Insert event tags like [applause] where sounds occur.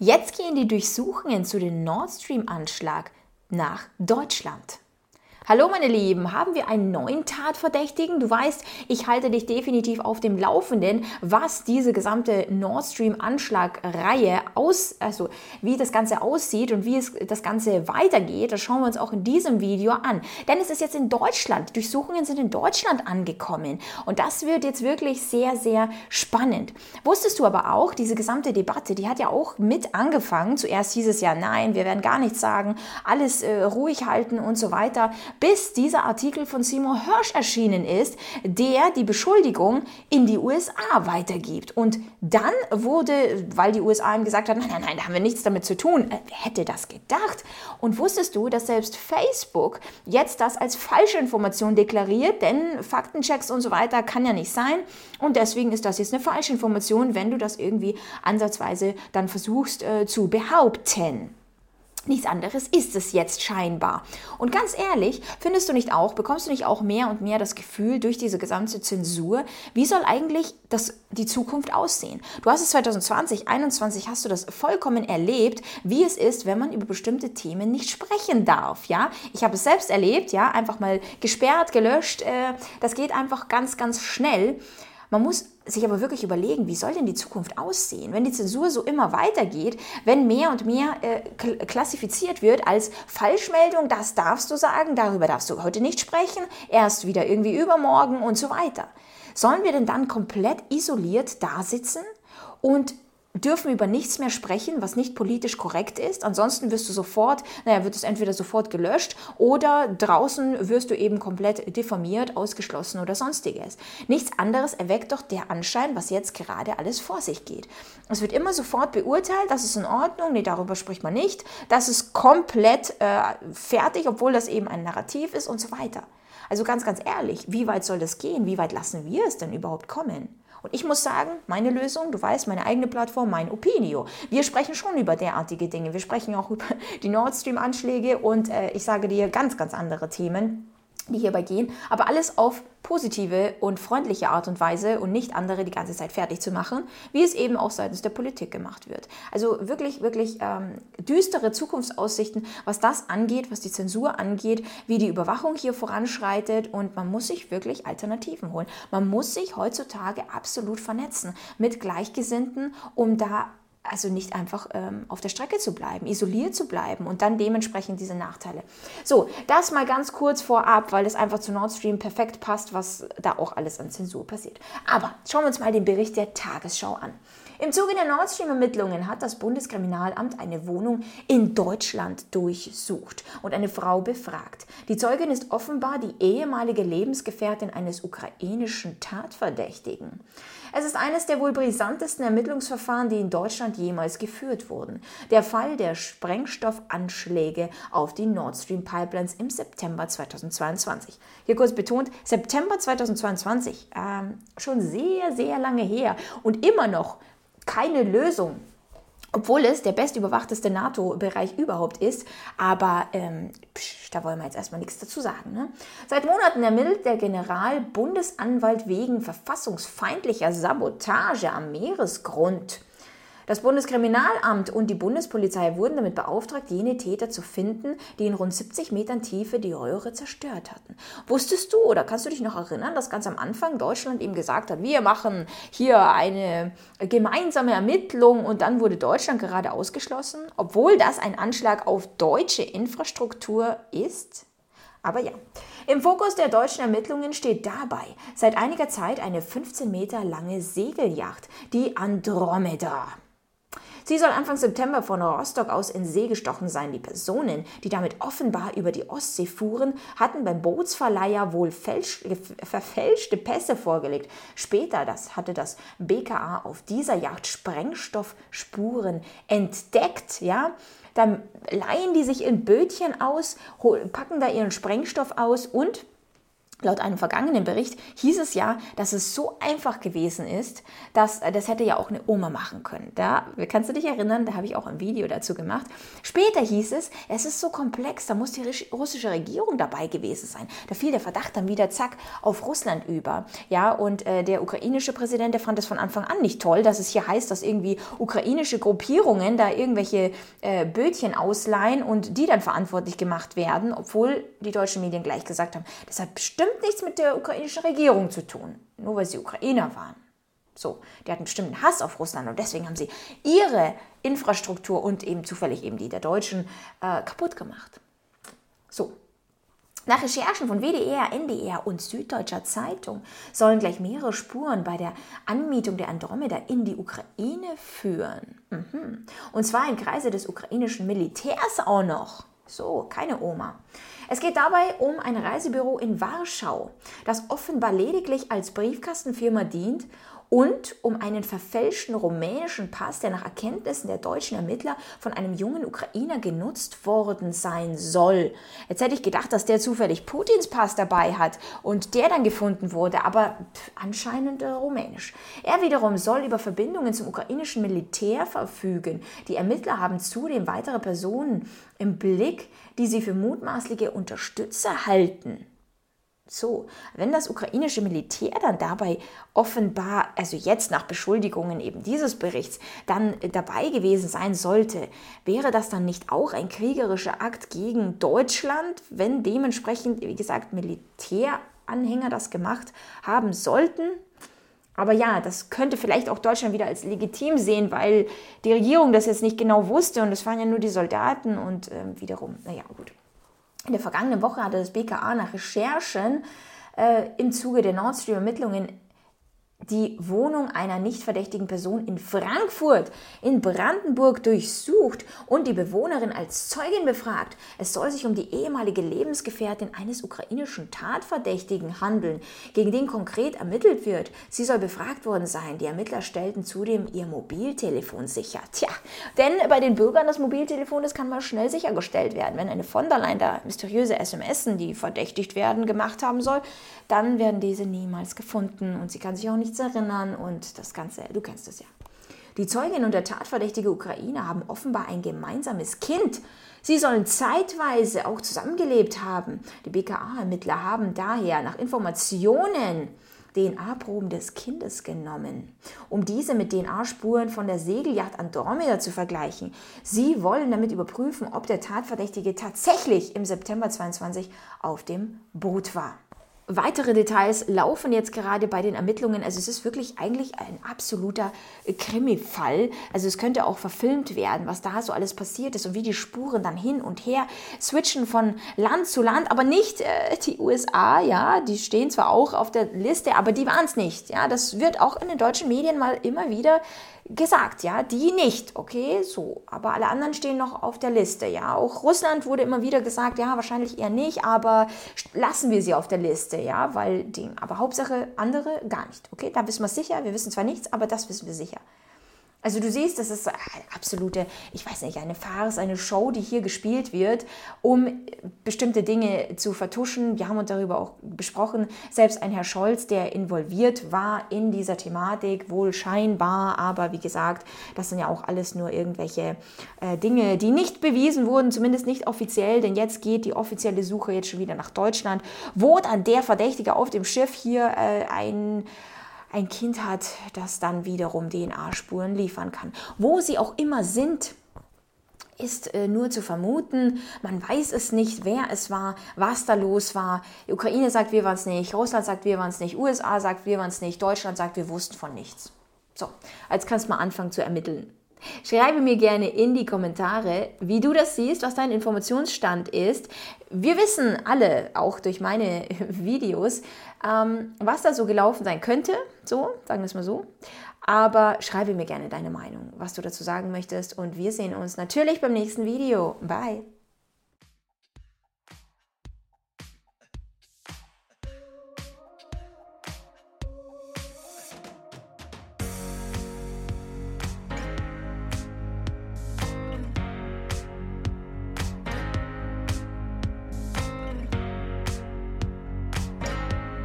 Jetzt gehen die Durchsuchungen zu dem Nord Stream-Anschlag nach Deutschland. Hallo meine Lieben, haben wir einen neuen Tatverdächtigen? Du weißt, ich halte dich definitiv auf dem Laufenden, was diese gesamte Nord Stream Anschlagreihe aus, also wie das Ganze aussieht und wie es das Ganze weitergeht. Das schauen wir uns auch in diesem Video an. Denn es ist jetzt in Deutschland, Durchsuchungen sind in Deutschland angekommen und das wird jetzt wirklich sehr, sehr spannend. Wusstest du aber auch, diese gesamte Debatte, die hat ja auch mit angefangen. Zuerst hieß es ja, nein, wir werden gar nichts sagen, alles äh, ruhig halten und so weiter bis dieser Artikel von Seymour Hirsch erschienen ist, der die Beschuldigung in die USA weitergibt. Und dann wurde, weil die USA ihm gesagt hat, nein, nein, nein, da haben wir nichts damit zu tun, äh, wer hätte das gedacht? Und wusstest du, dass selbst Facebook jetzt das als falsche Information deklariert, denn Faktenchecks und so weiter kann ja nicht sein. Und deswegen ist das jetzt eine falsche Information, wenn du das irgendwie ansatzweise dann versuchst äh, zu behaupten. Nichts anderes ist es jetzt scheinbar. Und ganz ehrlich, findest du nicht auch, bekommst du nicht auch mehr und mehr das Gefühl durch diese gesamte Zensur, wie soll eigentlich das, die Zukunft aussehen? Du hast es 2020, 2021 hast du das vollkommen erlebt, wie es ist, wenn man über bestimmte Themen nicht sprechen darf. Ja, ich habe es selbst erlebt, ja, einfach mal gesperrt, gelöscht. Äh, das geht einfach ganz, ganz schnell. Man muss sich aber wirklich überlegen, wie soll denn die Zukunft aussehen, wenn die Zensur so immer weitergeht, wenn mehr und mehr äh, klassifiziert wird als Falschmeldung, das darfst du sagen, darüber darfst du heute nicht sprechen, erst wieder irgendwie übermorgen und so weiter. Sollen wir denn dann komplett isoliert da sitzen und dürfen über nichts mehr sprechen, was nicht politisch korrekt ist. Ansonsten wirst du sofort, naja, wird es entweder sofort gelöscht oder draußen wirst du eben komplett diffamiert, ausgeschlossen oder sonstiges. Nichts anderes erweckt doch der Anschein, was jetzt gerade alles vor sich geht. Es wird immer sofort beurteilt, das ist in Ordnung, nee, darüber spricht man nicht, das ist komplett äh, fertig, obwohl das eben ein Narrativ ist und so weiter. Also ganz, ganz ehrlich, wie weit soll das gehen? Wie weit lassen wir es denn überhaupt kommen? Und ich muss sagen, meine Lösung, du weißt, meine eigene Plattform, mein Opinio. Wir sprechen schon über derartige Dinge. Wir sprechen auch über [laughs] die Nord Stream-Anschläge und äh, ich sage dir ganz, ganz andere Themen die hierbei gehen, aber alles auf positive und freundliche Art und Weise und nicht andere die ganze Zeit fertig zu machen, wie es eben auch seitens der Politik gemacht wird. Also wirklich, wirklich ähm, düstere Zukunftsaussichten, was das angeht, was die Zensur angeht, wie die Überwachung hier voranschreitet und man muss sich wirklich Alternativen holen. Man muss sich heutzutage absolut vernetzen mit Gleichgesinnten, um da also nicht einfach ähm, auf der Strecke zu bleiben, isoliert zu bleiben und dann dementsprechend diese Nachteile. So, das mal ganz kurz vorab, weil es einfach zu Nord Stream perfekt passt, was da auch alles an Zensur passiert. Aber schauen wir uns mal den Bericht der Tagesschau an. Im Zuge der Nord Stream-Ermittlungen hat das Bundeskriminalamt eine Wohnung in Deutschland durchsucht und eine Frau befragt. Die Zeugin ist offenbar die ehemalige Lebensgefährtin eines ukrainischen Tatverdächtigen. Es ist eines der wohl brisantesten Ermittlungsverfahren, die in Deutschland jemals geführt wurden. Der Fall der Sprengstoffanschläge auf die Nord Stream Pipelines im September 2022. Hier kurz betont, September 2022, ähm, schon sehr, sehr lange her und immer noch keine Lösung obwohl es der bestüberwachteste NATO-Bereich überhaupt ist. Aber ähm, psch, da wollen wir jetzt erstmal nichts dazu sagen. Ne? Seit Monaten ermittelt der Generalbundesanwalt wegen verfassungsfeindlicher Sabotage am Meeresgrund. Das Bundeskriminalamt und die Bundespolizei wurden damit beauftragt, jene Täter zu finden, die in rund 70 Metern Tiefe die Röhre zerstört hatten. Wusstest du oder kannst du dich noch erinnern, dass ganz am Anfang Deutschland eben gesagt hat, wir machen hier eine gemeinsame Ermittlung und dann wurde Deutschland gerade ausgeschlossen, obwohl das ein Anschlag auf deutsche Infrastruktur ist? Aber ja, im Fokus der deutschen Ermittlungen steht dabei seit einiger Zeit eine 15 Meter lange Segelyacht, die Andromeda. Sie soll Anfang September von Rostock aus in See gestochen sein. Die Personen, die damit offenbar über die Ostsee fuhren, hatten beim Bootsverleiher wohl verfälschte Pässe vorgelegt. Später das hatte das BKA auf dieser Yacht Sprengstoffspuren entdeckt. Ja? Dann leihen die sich in Bötchen aus, packen da ihren Sprengstoff aus und Laut einem vergangenen Bericht hieß es ja, dass es so einfach gewesen ist, dass äh, das hätte ja auch eine Oma machen können. Da kannst du dich erinnern, da habe ich auch ein Video dazu gemacht. Später hieß es, es ist so komplex, da muss die russische Regierung dabei gewesen sein. Da fiel der Verdacht dann wieder zack auf Russland über. Ja, und äh, der ukrainische Präsident, der fand es von Anfang an nicht toll, dass es hier heißt, dass irgendwie ukrainische Gruppierungen da irgendwelche äh, Bötchen ausleihen und die dann verantwortlich gemacht werden, obwohl die deutschen Medien gleich gesagt haben, das hat bestimmt bestimmt nichts mit der ukrainischen Regierung zu tun, nur weil sie Ukrainer waren. So, die hatten bestimmten Hass auf Russland und deswegen haben sie ihre Infrastruktur und eben zufällig eben die der Deutschen äh, kaputt gemacht. So. Nach Recherchen von WDR, NDR und Süddeutscher Zeitung sollen gleich mehrere Spuren bei der Anmietung der Andromeda in die Ukraine führen. Mhm. Und zwar im Kreise des ukrainischen Militärs auch noch. So, keine Oma. Es geht dabei um ein Reisebüro in Warschau, das offenbar lediglich als Briefkastenfirma dient und um einen verfälschten rumänischen Pass, der nach Erkenntnissen der deutschen Ermittler von einem jungen Ukrainer genutzt worden sein soll. Jetzt hätte ich gedacht, dass der zufällig Putins Pass dabei hat und der dann gefunden wurde, aber anscheinend äh, rumänisch. Er wiederum soll über Verbindungen zum ukrainischen Militär verfügen. Die Ermittler haben zudem weitere Personen im Blick, die sie für mutmaßliche Unterstützer halten. So, wenn das ukrainische Militär dann dabei offenbar, also jetzt nach Beschuldigungen eben dieses Berichts, dann dabei gewesen sein sollte, wäre das dann nicht auch ein kriegerischer Akt gegen Deutschland, wenn dementsprechend, wie gesagt, Militäranhänger das gemacht haben sollten? Aber ja, das könnte vielleicht auch Deutschland wieder als legitim sehen, weil die Regierung das jetzt nicht genau wusste und es waren ja nur die Soldaten und äh, wiederum, naja, gut. In der vergangenen Woche hatte das BKA nach Recherchen äh, im Zuge der Nord Stream-Ermittlungen die Wohnung einer nicht verdächtigen Person in Frankfurt in Brandenburg durchsucht und die Bewohnerin als Zeugin befragt. Es soll sich um die ehemalige Lebensgefährtin eines ukrainischen Tatverdächtigen handeln, gegen den konkret ermittelt wird. Sie soll befragt worden sein. Die Ermittler stellten zudem ihr Mobiltelefon sicher. Tja, denn bei den Bürgern das Mobiltelefon, das kann mal schnell sichergestellt werden. Wenn eine von der Leyen da mysteriöse SMS, die verdächtigt werden, gemacht haben soll, dann werden diese niemals gefunden und sie kann sich auch nichts erinnern und das Ganze, du kennst es ja. Die Zeugin und der tatverdächtige Ukrainer haben offenbar ein gemeinsames Kind. Sie sollen zeitweise auch zusammengelebt haben. Die BKA-Ermittler haben daher nach Informationen DNA-Proben des Kindes genommen, um diese mit DNA-Spuren von der Segelyacht Andromeda zu vergleichen. Sie wollen damit überprüfen, ob der Tatverdächtige tatsächlich im September 22 auf dem Boot war. Weitere Details laufen jetzt gerade bei den Ermittlungen. Also es ist wirklich eigentlich ein absoluter Krimi-Fall. Also es könnte auch verfilmt werden, was da so alles passiert ist und wie die Spuren dann hin und her switchen von Land zu Land, aber nicht äh, die USA, ja, die stehen zwar auch auf der Liste, aber die waren es nicht. Ja, das wird auch in den deutschen Medien mal immer wieder gesagt, ja, die nicht, okay, so, aber alle anderen stehen noch auf der Liste, ja. Auch Russland wurde immer wieder gesagt, ja, wahrscheinlich eher nicht, aber lassen wir sie auf der Liste, ja, weil die, aber Hauptsache andere gar nicht, okay, da wissen wir sicher, wir wissen zwar nichts, aber das wissen wir sicher. Also du siehst, das ist eine absolute, ich weiß nicht, eine Farce, eine Show, die hier gespielt wird, um bestimmte Dinge zu vertuschen. Wir haben uns darüber auch besprochen. Selbst ein Herr Scholz, der involviert war in dieser Thematik, wohl scheinbar, aber wie gesagt, das sind ja auch alles nur irgendwelche äh, Dinge, die nicht bewiesen wurden, zumindest nicht offiziell, denn jetzt geht die offizielle Suche jetzt schon wieder nach Deutschland, wo dann der Verdächtige auf dem Schiff hier äh, ein ein Kind hat, das dann wiederum DNA-Spuren liefern kann. Wo sie auch immer sind, ist äh, nur zu vermuten. Man weiß es nicht, wer es war, was da los war. Die Ukraine sagt, wir waren es nicht. Russland sagt, wir waren es nicht. USA sagt, wir waren es nicht. Deutschland sagt, wir wussten von nichts. So, jetzt kannst du mal anfangen zu ermitteln. Schreibe mir gerne in die Kommentare, wie du das siehst, was dein Informationsstand ist. Wir wissen alle, auch durch meine [laughs] Videos, ähm, was da so gelaufen sein könnte. So, sagen wir es mal so. Aber schreibe mir gerne deine Meinung, was du dazu sagen möchtest. Und wir sehen uns natürlich beim nächsten Video. Bye.